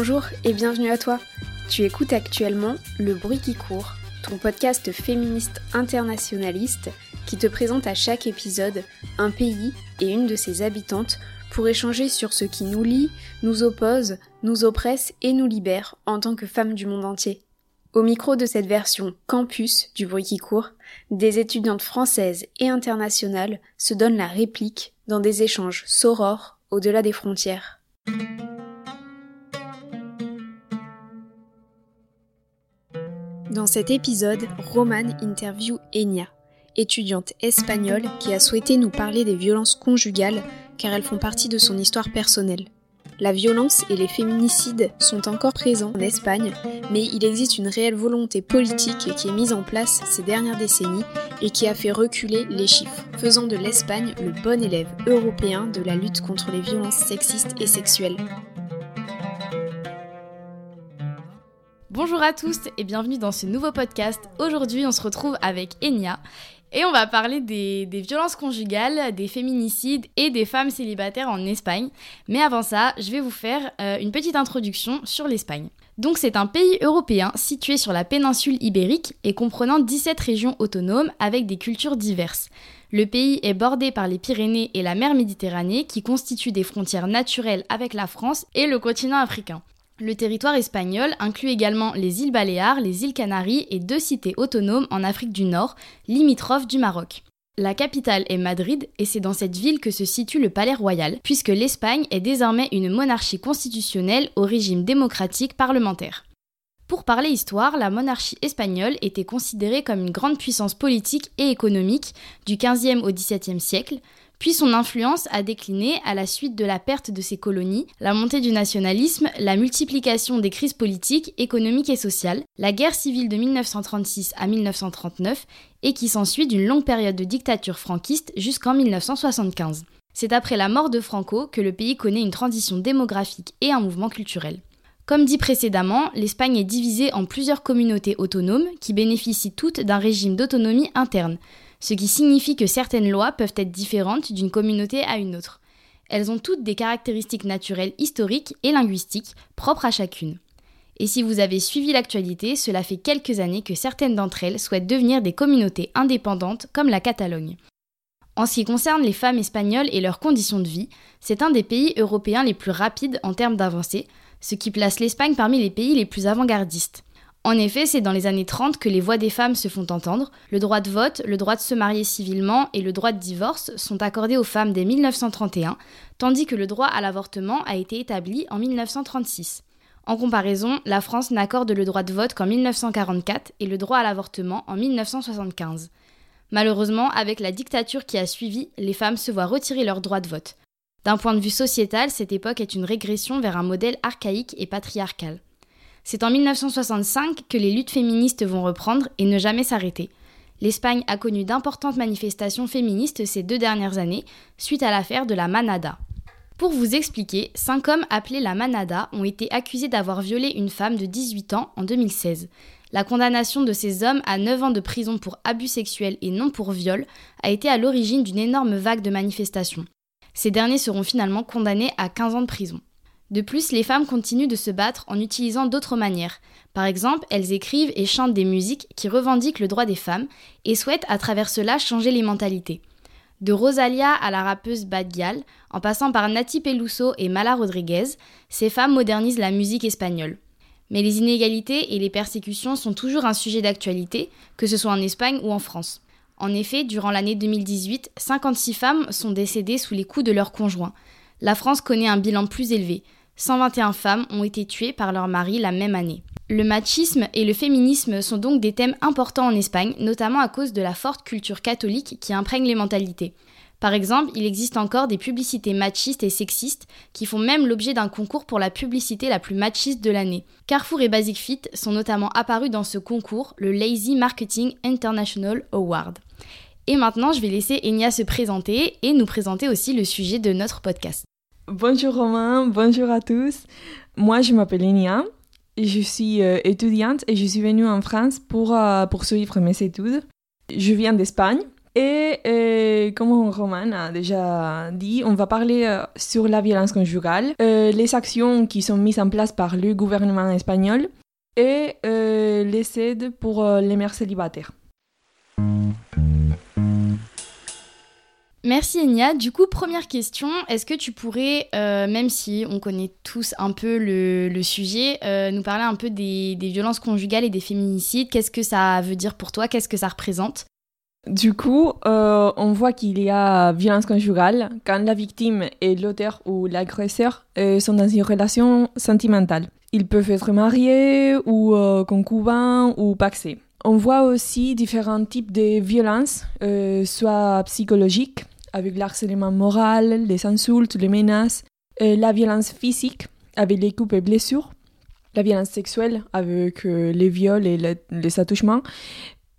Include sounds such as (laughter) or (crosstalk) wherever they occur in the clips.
Bonjour et bienvenue à toi. Tu écoutes actuellement Le bruit qui court, ton podcast féministe internationaliste qui te présente à chaque épisode un pays et une de ses habitantes pour échanger sur ce qui nous lie, nous oppose, nous oppresse et nous libère en tant que femmes du monde entier. Au micro de cette version campus du bruit qui court, des étudiantes françaises et internationales se donnent la réplique dans des échanges sorores au-delà des frontières. Dans cet épisode, Roman interview Enya, étudiante espagnole qui a souhaité nous parler des violences conjugales car elles font partie de son histoire personnelle. La violence et les féminicides sont encore présents en Espagne, mais il existe une réelle volonté politique qui est mise en place ces dernières décennies et qui a fait reculer les chiffres, faisant de l'Espagne le bon élève européen de la lutte contre les violences sexistes et sexuelles. Bonjour à tous et bienvenue dans ce nouveau podcast. Aujourd'hui, on se retrouve avec Enya et on va parler des, violences conjugales, des féminicides et des femmes célibataires en Espagne. Mais avant ça, je vais vous faire euh, une petite introduction sur l'Espagne. Donc c'est un pays européen situé sur la péninsule ibérique et comprenant 17 régions autonomes avec des cultures diverses. Le pays est bordé par les Pyrénées et la mer Méditerranée qui constituent des frontières naturelles avec la France et le continent africain. Le territoire espagnol inclut également les îles Baléares, les îles Canaries et deux cités autonomes en Afrique du Nord, limitrophes du Maroc. La capitale est Madrid et c'est dans cette ville que se situe le palais royal, puisque l'Espagne est désormais une monarchie constitutionnelle au régime démocratique parlementaire. Pour parler histoire, la monarchie espagnole était considérée comme une grande puissance politique et économique du XVe au XVIIe siècle, puis son influence a décliné à la suite de la perte de ses colonies, la montée du nationalisme, la multiplication des crises politiques, économiques et sociales, la guerre civile de 1936 à 1939 et qui s'ensuit d'une longue période de dictature franquiste jusqu'en 1975. C'est après la mort de Franco que le pays connaît une transition démographique et un mouvement culturel. Comme dit précédemment, l'Espagne est divisée en plusieurs communautés autonomes qui bénéficient toutes d'un régime d'autonomie interne, ce qui signifie que certaines lois peuvent être différentes d'une communauté à une autre. Elles ont toutes des caractéristiques naturelles historiques et linguistiques propres à chacune. Et si vous avez suivi l'actualité, cela fait quelques années que certaines d'entre elles souhaitent devenir des communautés indépendantes comme la Catalogne. En ce qui concerne les femmes espagnoles et leurs conditions de vie, c'est un des pays européens les plus rapides en termes d'avancée, ce qui place l'Espagne parmi les pays les plus avant-gardistes. En effet, c'est dans les années 30 que les voix des femmes se font entendre. Le droit de vote, le droit de se marier civilement et le droit de divorce sont accordés aux femmes dès 1931, tandis que le droit à l'avortement a été établi en 1936. En comparaison, la France n'accorde le droit de vote qu'en 1944 et le droit à l'avortement en 1975. Malheureusement, avec la dictature qui a suivi, les femmes se voient retirer leur droit de vote. D'un point de vue sociétal, cette époque est une régression vers un modèle archaïque et patriarcal. C'est en 1965 que les luttes féministes vont reprendre et ne jamais s'arrêter. L'Espagne a connu d'importantes manifestations féministes ces deux dernières années, suite à l'affaire de la Manada. Pour vous expliquer, cinq hommes appelés la Manada ont été accusés d'avoir violé une femme de 18 ans en 2016. La condamnation de ces hommes à 9 ans de prison pour abus sexuels et non pour viol a été à l'origine d'une énorme vague de manifestations. Ces derniers seront finalement condamnés à 15 ans de prison. De plus, les femmes continuent de se battre en utilisant d'autres manières. Par exemple, elles écrivent et chantent des musiques qui revendiquent le droit des femmes et souhaitent à travers cela changer les mentalités. De Rosalia à la rappeuse Bad Gyal, en passant par Nati Peluso et Mala Rodriguez, ces femmes modernisent la musique espagnole. Mais les inégalités et les persécutions sont toujours un sujet d'actualité, que ce soit en Espagne ou en France. En effet, durant l'année 2018, 56 femmes sont décédées sous les coups de leurs conjoints. La France connaît un bilan plus élevé, 121 femmes ont été tuées par leur mari la même année. Le machisme et le féminisme sont donc des thèmes importants en Espagne, notamment à cause de la forte culture catholique qui imprègne les mentalités. Par exemple, il existe encore des publicités machistes et sexistes qui font même l'objet d'un concours pour la publicité la plus machiste de l'année. Carrefour et Basic Fit sont notamment apparus dans ce concours, le Lazy Marketing International Award. Et maintenant, je vais laisser Enya se présenter et nous présenter aussi le sujet de notre podcast. Bonjour Romain, bonjour à tous. Moi, je m'appelle Enya. Je suis euh, étudiante et je suis venue en France pour euh, poursuivre mes études. Je viens d'Espagne et euh, comme Roman a déjà dit, on va parler euh, sur la violence conjugale, euh, les actions qui sont mises en place par le gouvernement espagnol et les aides pour les mères célibataires. Merci Enya. Du coup, première question, est-ce que tu pourrais, même si on connaît tous un peu le, sujet, nous parler un peu des, violences conjugales et des féminicides? Qu'est-ce que ça veut dire pour toi? Qu'est-ce que ça représente? Du coup, euh, on voit qu'il y a violence conjugale quand la victime et l'auteur ou l'agresseur euh, sont dans une relation sentimentale. Ils peuvent être mariés ou euh, concubins ou paxés. On voit aussi différents types de violences, soit psychologiques, avec l'harcèlement moral, les insultes, les menaces, la violence physique, avec les coups et blessures, la violence sexuelle, avec les viols et les attouchements,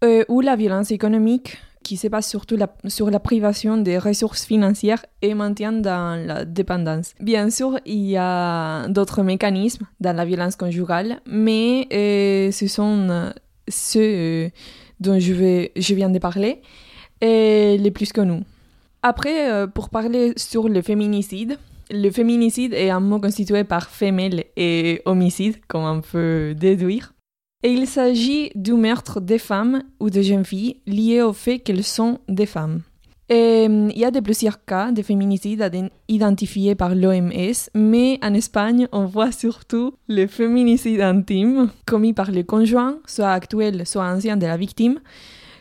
euh, ou la violence économique qui se base surtout sur la privation des ressources financières et maintien dans la dépendance. Bien sûr, il y a d'autres mécanismes dans la violence conjugale, mais euh, ce sont euh, ceux dont je, je viens de parler et les plus connus. Après, pour parler sur le féminicide, le féminicide est un mot constitué par femelle et homicide, comme on peut déduire. Et il s'agit du meurtre des femmes ou de jeunes filles liées au fait qu'elles sont des femmes. Et il y a de plusieurs cas de féminicide identifiés par l'OMS, mais en Espagne, on voit surtout le féminicide intime commis par le conjoint, soit actuel, soit ancien de la victime,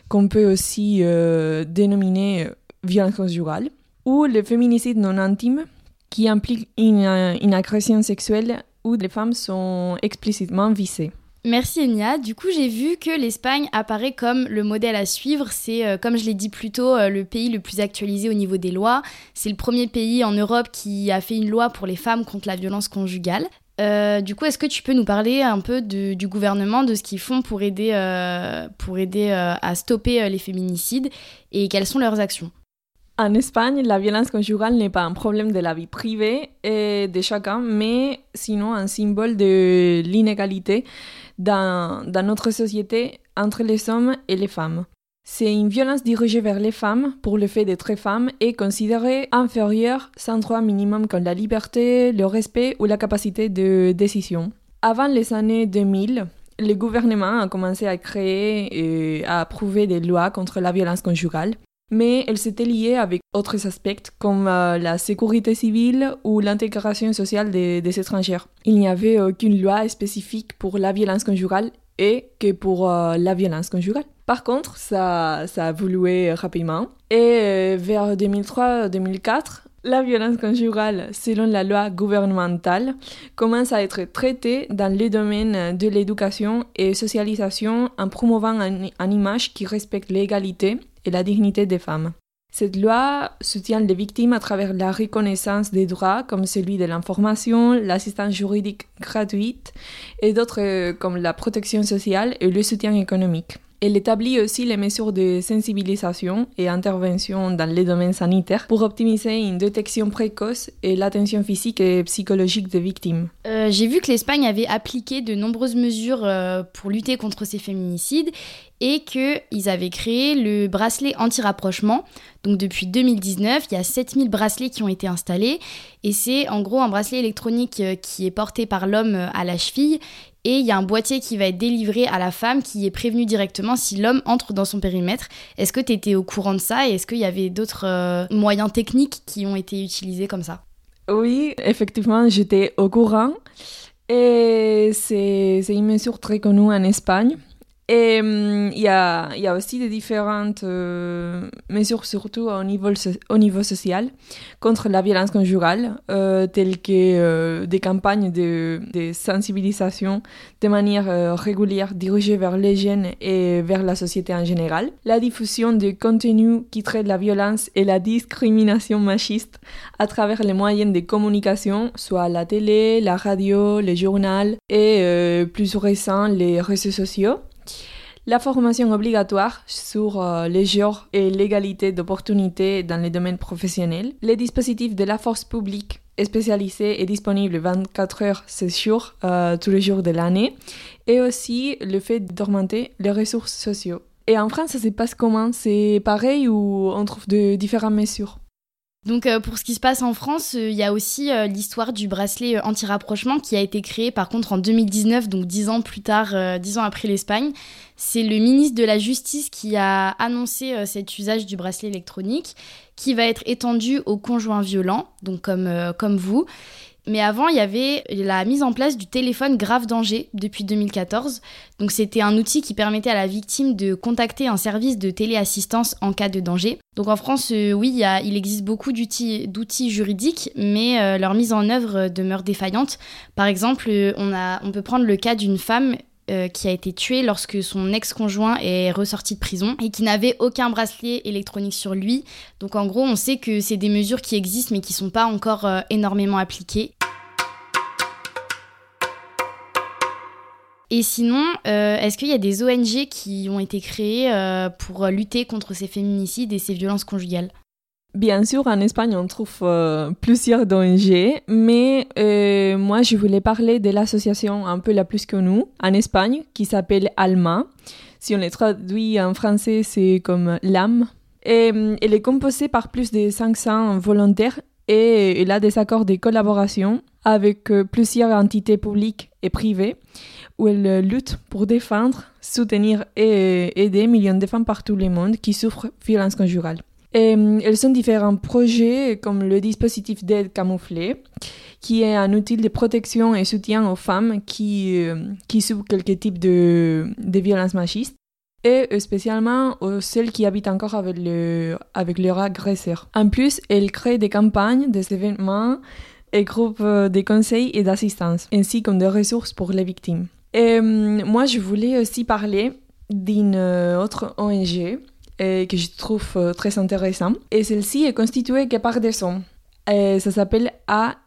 qu'on peut aussi euh, dénominer euh, violence conjugale, ou le féminicide non intime, qui implique une, une agression sexuelle où les femmes sont explicitement visées. Merci Enya. Du coup, j'ai vu que l'Espagne apparaît comme le modèle à suivre. C'est, euh, comme je l'ai dit plus tôt, euh, le pays le plus actualisé au niveau des lois. C'est le premier pays en Europe qui a fait une loi pour les femmes contre la violence conjugale. Euh, du coup, est-ce que tu peux nous parler un peu du gouvernement, de ce qu'ils font pour aider, pour aider à stopper les féminicides et quelles sont leurs actions? En Espagne, la violence conjugale n'est pas un problème de la vie privée de chacun, mais sinon un symbole de l'inégalité dans, dans notre société entre les hommes et les femmes. C'est une violence dirigée vers les femmes pour le fait d'être femme et considérée inférieure sans droit minimum comme la liberté, le respect ou la capacité de décision. Avant les années 2000, le gouvernement a commencé à créer et à approuver des lois contre la violence conjugale mais elle s'était liée avec autres aspects comme euh, la sécurité civile ou l'intégration sociale des, étrangers. Il n'y avait aucune loi spécifique pour la violence conjugale et que pour euh, la violence conjugale. Par contre, ça, ça a évolué rapidement et euh, vers 2003-2004, la violence conjugale, selon la loi gouvernementale, commence à être traitée dans les domaines de l'éducation et socialisation en promouvant une image qui respecte l'égalité la dignité des femmes. Cette loi soutient les victimes à travers la reconnaissance des droits comme celui de l'information, l'assistance juridique gratuite et d'autres euh, comme la protection sociale et le soutien économique. Elle établit aussi les mesures de sensibilisation et intervention dans les domaines sanitaires pour optimiser une détection précoce et l'attention physique et psychologique des victimes. Euh, j'ai vu que l'Espagne avait appliqué de nombreuses mesures euh, pour lutter contre ces féminicides et qu'ils avaient créé le bracelet anti-rapprochement. Donc depuis 2019, il y a 7000 bracelets qui ont été installés et c'est en gros un bracelet électronique euh, qui est porté par l'homme à la cheville et il y a un boîtier qui va être délivré à la femme qui est prévenu directement si l'homme entre dans son périmètre. Est-ce que tu étais au courant de ça et est-ce qu'il y avait d'autres euh, moyens techniques qui ont été utilisés comme ça? Oui, effectivement, j'étais au courant. Et c'est une mesure très connue en Espagne. Et hum, il y, a, y, a, aussi des différentes euh, mesures, surtout au niveau, au niveau social, contre la violence conjugale, euh, telles que euh, des campagnes de, de, sensibilisation de manière régulière dirigées vers les jeunes et vers la société en général, la diffusion de contenus qui traitent la violence et la discrimination machiste à travers les moyens de communication, soit la télé, la radio, le journal et plus récent les réseaux sociaux la formation obligatoire sur euh, les genres et l'égalité d'opportunités dans les domaines professionnels, les dispositifs de la force publique spécialisés et disponibles 24 heures c'est sûr euh, tous les jours de l'année, et aussi le fait d'augmenter les ressources sociaux. Et en France, ça se passe comment? C'est pareil ou on trouve de différentes mesures? Donc euh, pour ce qui se passe en France, il y a aussi l'histoire du bracelet anti-rapprochement qui a été créé par contre en 2019, donc dix ans plus tard, dix ans après l'Espagne. C'est le ministre de la Justice qui a annoncé euh, cet usage du bracelet électronique qui va être étendu aux conjoints violents, donc comme, euh, comme vous. Mais avant, il y avait la mise en place du téléphone grave danger depuis 2014. Donc c'était un outil qui permettait à la victime de contacter un service de téléassistance en cas de danger. Donc en France, euh, oui, il, existe beaucoup d'outils juridiques, mais leur mise en œuvre demeure défaillante. Par exemple, on, on peut prendre le cas d'une femme euh, qui a été tué lorsque son ex-conjoint est ressorti de prison et qui n'avait aucun bracelet électronique sur lui. Donc en gros, on sait que c'est des mesures qui existent mais qui ne sont pas encore euh, énormément appliquées. Et sinon, euh, est-ce qu'il y a des ONG qui ont été créées pour lutter contre ces féminicides et ces violences conjugales? Bien sûr, en Espagne, on trouve euh, plusieurs ONG, mais euh, moi, je voulais parler de l'association un peu la plus connue en Espagne, qui s'appelle ALMA. Si on les traduit en français, c'est comme l'âme. Et euh, elle est composée par plus de 500 volontaires et elle a des accords de collaboration avec plusieurs entités publiques et privées où elle lutte pour défendre, soutenir et aider millions de femmes partout le monde qui souffrent de violences conjugales. Et, euh, elles sont différents projets comme le dispositif d'aide camouflé, qui est un outil de protection et soutien aux femmes qui, euh, qui quelques types de, de violences machistes et spécialement aux celles qui habitent encore avec, le, avec leur agresseur. En plus, elle crée des campagnes, des événements et groupes euh, de conseils et d'assistance, ainsi que des ressources pour les victimes. Et moi, je voulais aussi parler d'une autre ONG et que je trouve euh, très intéressant. Et celle-ci est constituée que par des hommes. Ça s'appelle A-H-I-G-E.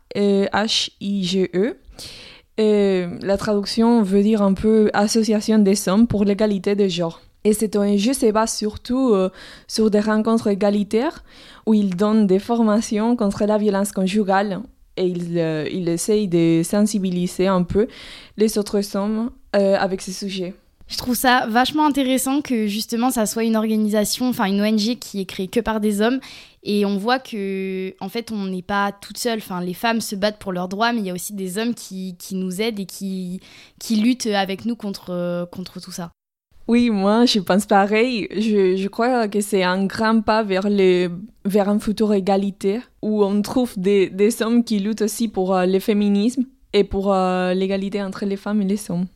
Et la traduction veut dire un peu Association des hommes pour l'égalité des genres. Et cette ONG se base surtout euh, sur des rencontres égalitaires où ils donnent des formations contre la violence conjugale et euh, ils essayent de sensibiliser un peu les autres hommes avec ces sujets. Je trouve ça vachement intéressant que justement ça soit une organisation, enfin une ONG qui est créée que par des hommes. Et on voit que, en fait, on n'est pas toutes seules. Enfin, les femmes se battent pour leurs droits, mais il y a aussi des hommes qui, qui nous aident et qui, qui luttent avec nous contre, contre tout ça. Oui, moi, je pense pareil. Je, crois que c'est un grand pas vers, les, vers un futur égalitaire où on trouve des, des hommes qui luttent aussi pour euh, le féminisme et pour euh, l'égalité entre les femmes et les hommes.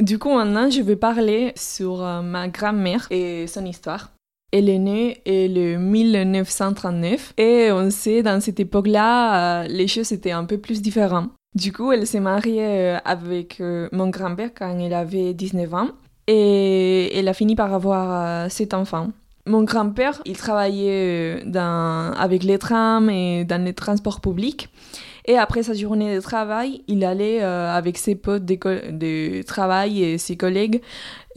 Du coup, maintenant, je vais parler sur euh, ma grand-mère et son histoire. Elle est née en 1939 et on sait, dans cette époque-là, les choses étaient un peu plus différentes. Du coup, elle s'est mariée euh, avec mon grand-père quand elle avait 19 ans et elle a fini par avoir sept enfants. Mon grand-père, il travaillait avec les trams et dans les transports publics. Et après sa journée de travail, il allait euh, avec ses potes de, travail et ses collègues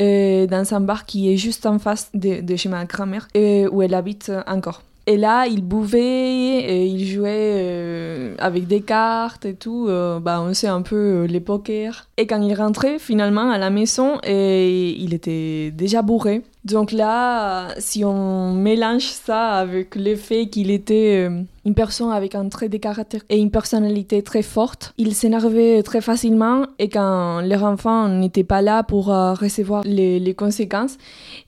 euh, dans un bar qui est juste en face de, chez ma grand-mère, euh, où elle habite encore. Et là, il buvait, et il jouait avec des cartes et tout. bah, on sait un peu les pokers. Et quand il rentrait finalement à la maison, et il était déjà bourré. Donc là, si on mélange ça avec le fait qu'il était une personne avec un trait de caractère et une personnalité très forte. Il s'énervait très facilement et quand leur enfant n'était pas là pour euh, recevoir les, les, conséquences,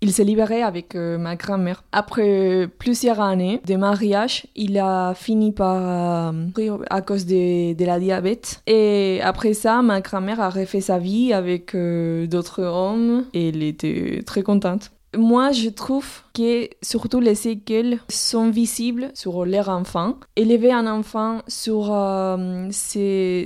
il s'est libéré avec euh, ma grand-mère. Après plusieurs années de mariage, il a fini par mourir à cause de, de, la diabète. Et après ça, ma grand-mère a refait sa vie avec d'autres hommes et elle était très contente. Moi, je trouve que surtout les séquelles sont visibles sur leur enfant. Élever un enfant sur euh, ces,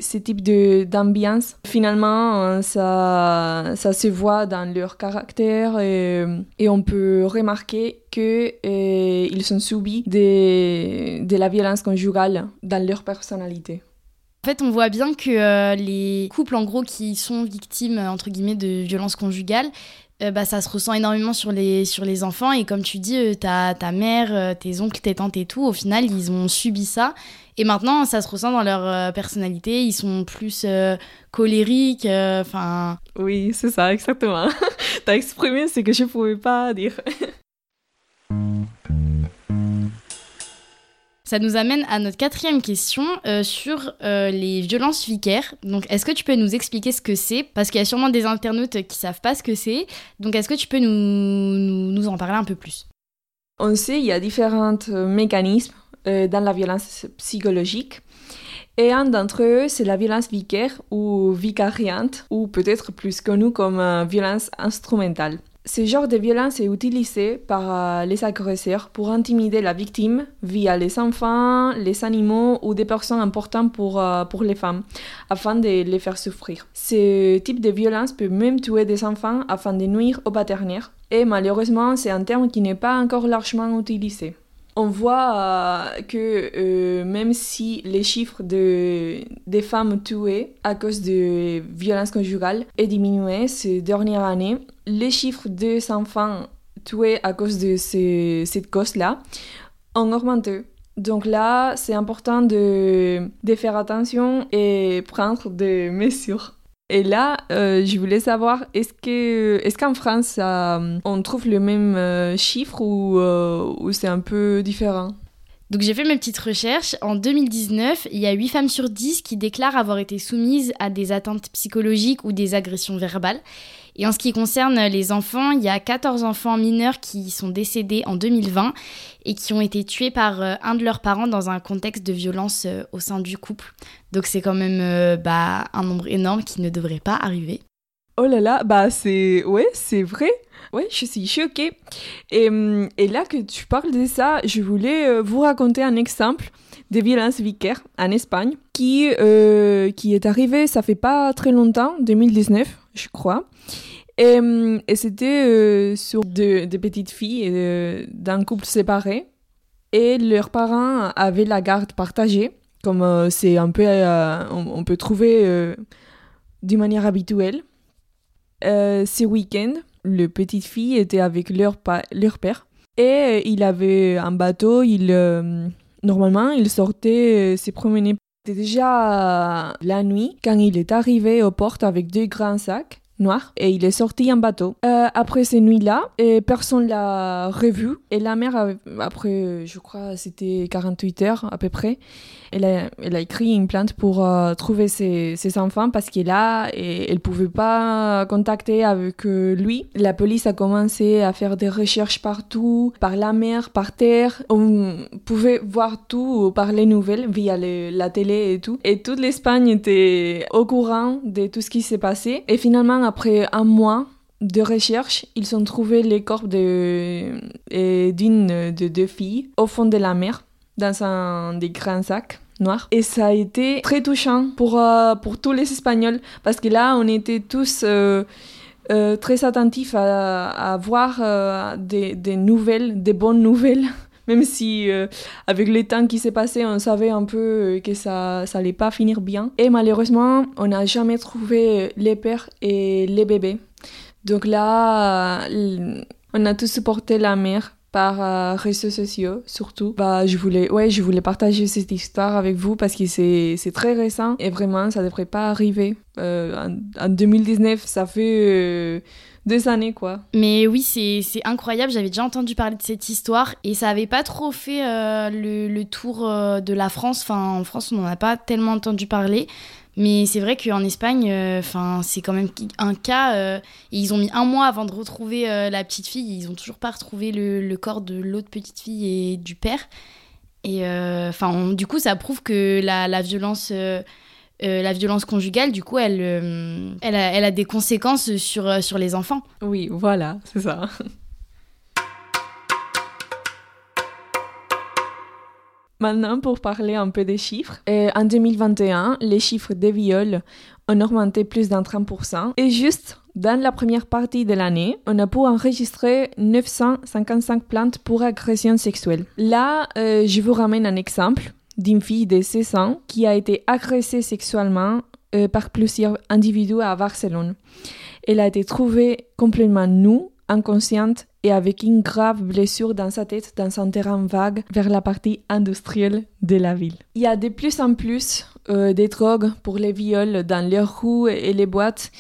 d'ambiance, finalement, euh, ça, ça se voit dans leur caractère et, on peut remarquer qu'ils euh, ils sont subis de, la violence conjugale dans leur personnalité. En fait, on voit bien que les couples, en gros, qui sont victimes, entre guillemets, de violences conjugales, euh, bah, ça se ressent énormément sur les, sur les enfants. Et comme tu dis, euh, ta, ta mère, euh, tes oncles, tes tantes et tout, au final, ils ont subi ça. Et maintenant, ça se ressent dans leur personnalité. Ils sont plus colériques. Oui, c'est ça, exactement. (laughs) T'as exprimé ce que je pouvais pas dire. (laughs) Ça nous amène à notre quatrième question euh, sur euh, les violences vicaires. Donc, est-ce que tu peux nous expliquer ce que c'est? Parce qu'il y a sûrement des internautes qui savent pas ce que c'est. Donc, est-ce que tu peux nous, en parler un peu plus? On sait il y a différents euh, mécanismes dans la violence psychologique. Et un d'entre eux, c'est la violence vicaire ou vicariante, ou peut-être plus connue comme violence instrumentale. Ce genre de violence est utilisé par euh, les agresseurs pour intimider la victime via les enfants, les animaux ou des personnes importantes pour, euh, pour les femmes, afin de les faire souffrir. Ce type de violence peut même tuer des enfants afin de nuire aux paternaires, et malheureusement c'est un terme qui n'est pas encore largement utilisé on voit euh, que euh, même si les chiffres de, des femmes tuées à cause de violences conjugales est diminué ces dernières années, les chiffres des enfants tués à cause de cette cause-là ont augmenté. Donc là, c'est important de, de faire attention et prendre des (laughs) mesures. Et là, euh, je voulais savoir, est-ce est-ce qu'en France, on trouve le même euh, chiffre ou, euh, ou c'est un peu différent? Donc j'ai fait mes petites recherches. En 2019, il y a 8 femmes sur 10 qui déclarent avoir été soumises à des atteintes psychologiques ou des agressions verbales. Et en ce qui concerne les enfants, il y a 14 enfants mineurs qui sont décédés en 2020 et qui ont été tués par euh, un de leurs parents dans un contexte de violence euh, au sein du couple. Donc c'est quand même euh, bah, un nombre énorme qui ne devrait pas arriver. Oh là là, bah c'est... Ouais, c'est vrai. Ouais, je suis choquée. Et, hum, et, là que tu parles de ça, je voulais vous raconter un exemple de violence vicaire en Espagne qui, qui est arrivé, ça fait pas très longtemps, 2019, je crois. Et, c'était euh, sur deux, petites filles euh, d'un couple séparé. Et leurs parents avaient la garde partagée, comme euh, c'est un peu, on, peut trouver d'une manière habituelle. ce week-end, le petite fille était avec leur, leur père. Et il avait un bateau, il, normalement, il sortait se promener. C'était déjà la nuit quand il est arrivé aux portes avec deux grands sacs et il est sorti en bateau. Euh, après ces nuits-là, personne l'a revu. Et la mère, après, je crois, c'était 48 heures à peu près, elle a, elle a écrit une plainte pour euh, trouver ses, ses, enfants parce qu'elle a et elle pouvait pas contacter avec euh, lui. La police a commencé à faire des recherches partout, par la mer, par terre. On pouvait voir tout par les nouvelles via la télé et tout. Et toute l'Espagne était au courant de tout ce qui s'est passé. Et finalement, après un mois, de recherche, ils ont trouvé les corps d'une de, de deux filles au fond de la mer, dans un des grands sacs noirs. Et ça a été très touchant pour, euh, pour tous les Espagnols, parce que là, on était tous euh, euh, très attentifs à, à voir des, des, nouvelles, des bonnes nouvelles. Même si avec le temps qui s'est passé, on savait un peu que ça ça allait pas finir bien. Et malheureusement, on n'a jamais trouvé les pères et les bébés. Donc là, on a tous supporté la mère par euh, réseaux sociaux surtout. Bah, je voulais, ouais, je voulais partager cette histoire avec vous parce que c'est, c'est très récent et vraiment ça devrait pas arriver. Euh, en, 2019, ça fait deux années, quoi. Mais oui, c'est incroyable. J'avais déjà entendu parler de cette histoire et ça avait pas trop fait euh, le, le, tour euh, de la France. Enfin, en France, on n'en a pas tellement entendu parler. Mais c'est vrai qu'en Espagne, euh, c'est quand même un cas. ils ont mis un mois avant de retrouver la petite fille. Ils ont toujours pas retrouvé le, le corps de l'autre petite fille et du père. Et du coup, ça prouve que la, la violence euh, la violence conjugale, du coup, elle, euh, elle, a, elle, a, des conséquences sur, euh, sur les enfants. Oui, voilà, c'est ça. Maintenant, pour parler un peu des chiffres, en 2021, les chiffres des viols ont augmenté plus d'un 30%. Et juste dans la première partie de l'année, on a pu enregistrer 955 plaintes pour agression sexuelle. Là, je vous ramène un exemple d'une fille de 16 ans qui a été agressée sexuellement euh, par plusieurs individus à Barcelone. Elle a été trouvée complètement nue, inconsciente et avec une grave blessure dans sa tête dans un terrain vague vers la partie industrielle de la ville. Il y a de plus en plus euh, des drogues pour les viols dans les rues et les boîtes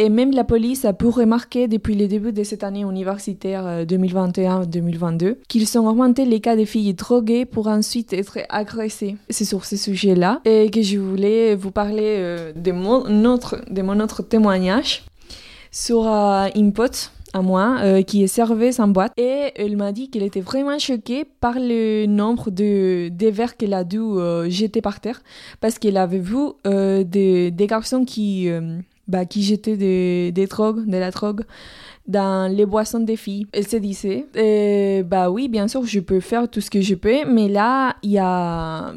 et même la police a pu remarquer depuis le début de cette année universitaire 2021-2022 euh, qu'ils ont augmenté les cas de filles droguées pour ensuite être agressées. C'est sur ce sujet-là et que je voulais vous parler euh, de, mon autre, témoignage sur euh, une pote à moi qui est serveuse en boîte et elle m'a dit qu'elle était vraiment choquée par le nombre de, verres qu'elle a dû jeter par terre parce qu'elle avait vu des, garçons qui bah, qui jetaient des, drogues, de la drogue dans les boissons des filles. Elle se disait, euh, bah oui, bien sûr, je peux faire tout ce que je peux, mais là, il y a,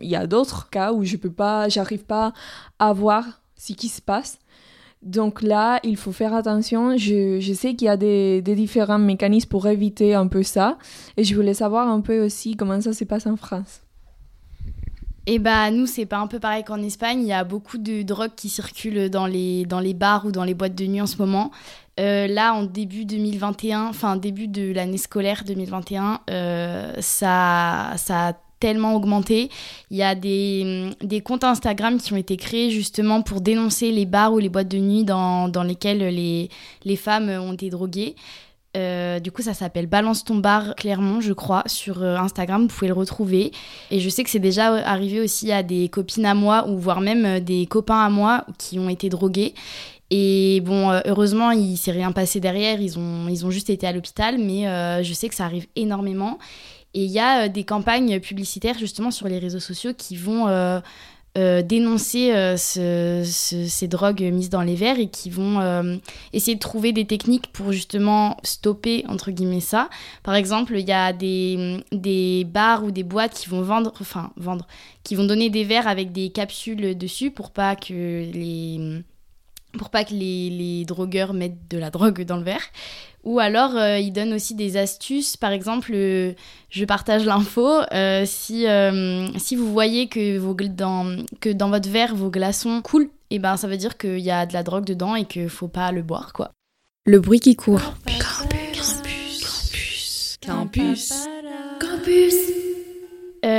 y a d'autres cas où je peux pas, j'arrive pas à voir ce qui se passe. Donc là, il faut faire attention. Je, sais qu'il y a des, différents mécanismes pour éviter un peu ça. Et je voulais savoir un peu aussi comment ça se passe en France. Et bah nous c'est pas un peu pareil qu'en Espagne, il y a beaucoup de drogues qui circulent dans les, dans les bars ou dans les boîtes de nuit en ce moment. Euh, là en début 2021, enfin début de l'année scolaire 2021, euh, ça, ça a tellement augmenté. Il y a des, comptes Instagram qui ont été créés justement pour dénoncer les bars ou les boîtes de nuit dans, lesquelles les, les femmes ont été droguées. Euh, du coup, ça s'appelle Balance ton bar Clermont, je crois, sur euh, Instagram. Vous pouvez le retrouver. Et je sais que c'est déjà arrivé aussi à des copines à moi, ou voire même euh, des copains à moi qui ont été drogués. Et bon, heureusement, il s'est rien passé derrière. Ils ont, ils ont juste été à l'hôpital, mais je sais que ça arrive énormément. Et il y a des campagnes publicitaires justement sur les réseaux sociaux qui vont euh, dénoncer euh, ces drogues mises dans les verres et qui vont euh, essayer de trouver des techniques pour justement stopper entre guillemets ça. Par exemple, il y a des, des bars ou des boîtes qui vont vendre, enfin vendre, qui vont donner des verres avec des capsules dessus pour pas que les pour pas que les, les drogueurs mettent de la drogue dans le verre. Ou alors, euh, il donne aussi des astuces. Par exemple, euh, je partage l'info. Euh, si, si vous voyez que, vos, dans, que dans votre verre, vos glaçons coulent, et eh ben, ça veut dire qu'il y a de la drogue dedans et qu'il faut pas le boire, quoi. Le bruit qui court. Campus. Campus. Campus. Campus.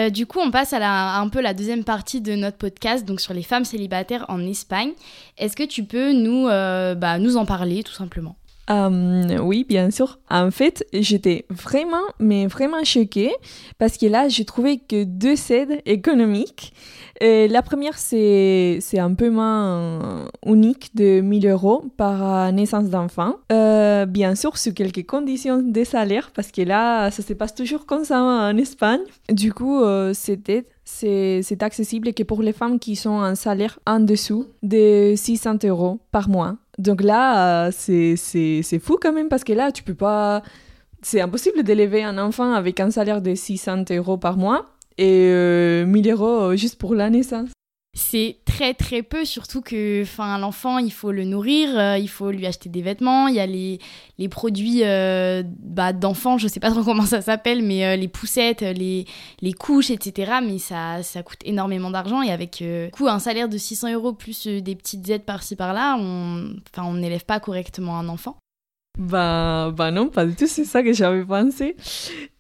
Du coup, on passe à, la, un peu la deuxième partie de notre podcast, donc sur les femmes célibataires en Espagne. Est-ce que tu peux nous, bah, nous en parler, tout simplement? Euh, oui, bien sûr. En fait, j'étais vraiment, mais vraiment choquée parce que là, j'ai trouvé que deux aides économiques. Et la première, c'est, un paiement unique de 1000 euros par naissance d'enfant. Euh, bien sûr, sous quelques conditions de salaire parce que là, ça se passe toujours comme ça en Espagne. Du coup, euh, c'est, c'est accessible que pour les femmes qui sont en salaire en dessous de 600 euros par mois. Donc là, euh, c'est fou quand même parce que là, tu peux pas. C'est impossible d'élever un enfant avec un salaire de 600 euros par mois et 1000 euh, euros juste pour la naissance c'est très très peu, surtout que enfin, l'enfant, il faut le nourrir, euh, il faut lui acheter des vêtements, il y a les, les produits euh, bah, d'enfants, je sais pas trop (laughs) comment ça s'appelle, mais euh, les poussettes, les, les couches, etc. Mais ça, ça coûte énormément d'argent et avec coup, un salaire de 600 euros plus des petites aides par-ci par-là, on n'élève pas correctement un enfant. Bah, bah non, pas du tout, c'est ça que j'avais pensé.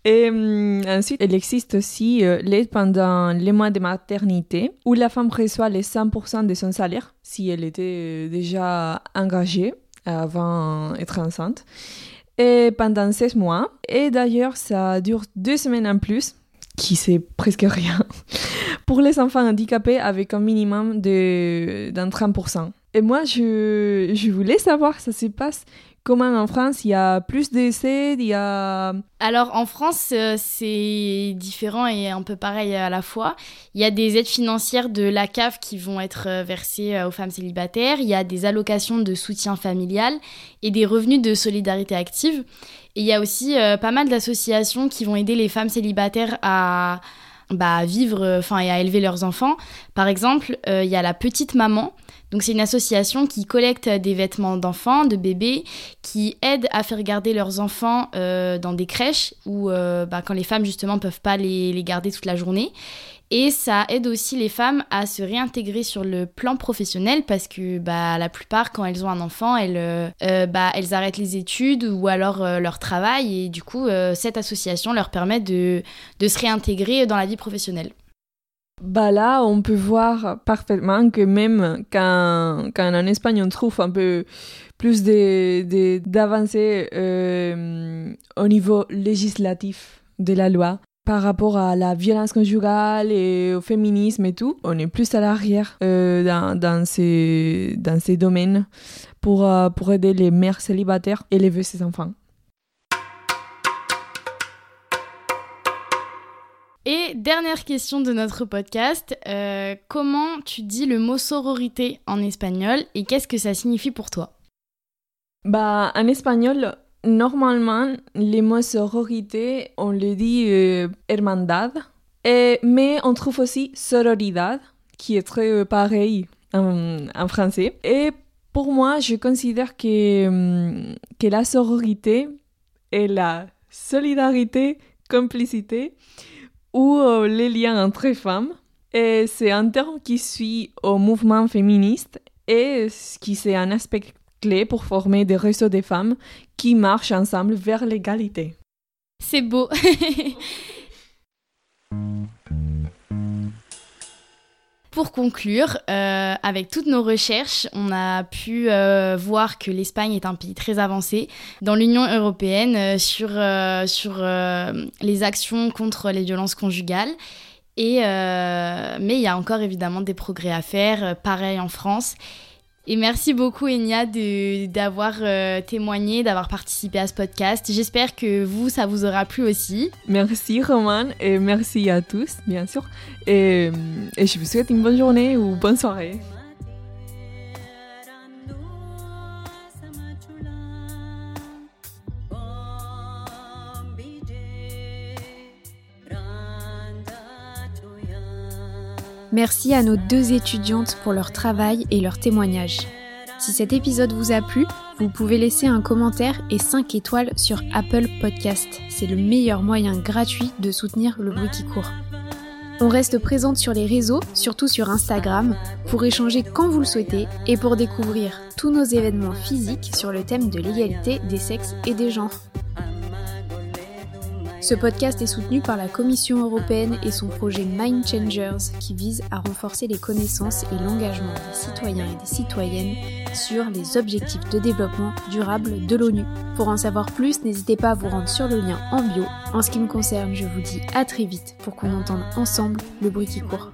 Et hum, ensuite, il existe aussi euh, l'aide pendant les mois de maternité, où la femme reçoit les 100% de son salaire, si elle était euh, déjà engagée avant d'être enceinte. Et pendant 16 mois. Et d'ailleurs, ça dure deux semaines en plus, qui c'est presque (laughs) rien, pour les enfants handicapés avec un minimum d'un 30%. Et moi, je, je voulais savoir, ça se passe comment en France Il y a plus d'essais y a... Alors en France, euh, c'est différent et un peu pareil à la fois. Il y a des aides financières de la CAF qui vont être euh, versées euh, aux femmes célibataires. Il y a des allocations de soutien familial et des revenus de solidarité active. Et il y a aussi pas mal d'associations qui vont aider les femmes célibataires à, bah, vivre enfin et à élever leurs enfants. Par exemple, il y a la petite maman donc c'est une association qui collecte des vêtements d'enfants, de bébés, qui aide à faire garder leurs enfants euh, dans des crèches où euh, bah, quand les femmes justement peuvent pas les, garder toute la journée. Et ça aide aussi les femmes à se réintégrer sur le plan professionnel parce que bah, la plupart, quand elles ont un enfant, elles, euh, bah, elles arrêtent les études ou alors leur travail. Et du coup, cette association leur permet de se réintégrer dans la vie professionnelle. Bah là, on peut voir parfaitement que même quand, quand en Espagne on trouve un peu plus d'avancées euh, au niveau législatif de la loi par rapport à la violence conjugale et au féminisme et tout, on est plus à l'arrière euh, dans, dans, ces, dans ces domaines pour, euh, pour aider les mères célibataires à élever ses enfants. Et dernière question de notre podcast, euh, comment tu dis le mot sororité en espagnol et qu'est-ce que ça signifie pour toi? Bah en espagnol, normalement les mots sororité, on le dit euh, hermandad, et, mais on trouve aussi sororidad qui est très euh, pareil en, français. Et pour moi, je considère que, hum, que la sororité et la solidarité, complicité, ou euh, les liens entre femmes. Et c'est un terme qui suit au mouvement féministe et qui c'est un aspect pour former des réseaux de femmes qui marchent ensemble vers l'égalité. C'est beau. (laughs) Pour conclure, euh, avec toutes nos recherches, on a pu euh, voir que l'Espagne est un pays très avancé dans l'Union européenne euh, sur, sur les actions contre les violences conjugales. Et, mais il y a encore évidemment des progrès à faire, pareil en France. Et merci beaucoup Enya d'avoir euh, témoigné, d'avoir participé à ce podcast. J'espère que vous, ça vous aura plu aussi. Merci Roman et merci à tous, bien sûr. Et, et je vous souhaite une bonne journée ou bonne soirée. Merci à nos deux étudiantes pour leur travail et leur témoignage. Si cet épisode vous a plu, vous pouvez laisser un commentaire et 5 étoiles sur Apple Podcast. C'est le meilleur moyen gratuit de soutenir le bruit qui court. On reste présente sur les réseaux, surtout sur Instagram, pour échanger quand vous le souhaitez et pour découvrir tous nos événements physiques sur le thème de l'égalité des sexes et des genres. Ce podcast est soutenu par la Commission européenne et son projet Mind Changers qui vise à renforcer les connaissances et l'engagement des citoyens et des citoyennes sur les objectifs de développement durable de l'ONU. Pour en savoir plus, n'hésitez pas à vous rendre sur le lien en bio. En ce qui me concerne, je vous dis à très vite pour qu'on entende ensemble le bruit qui court.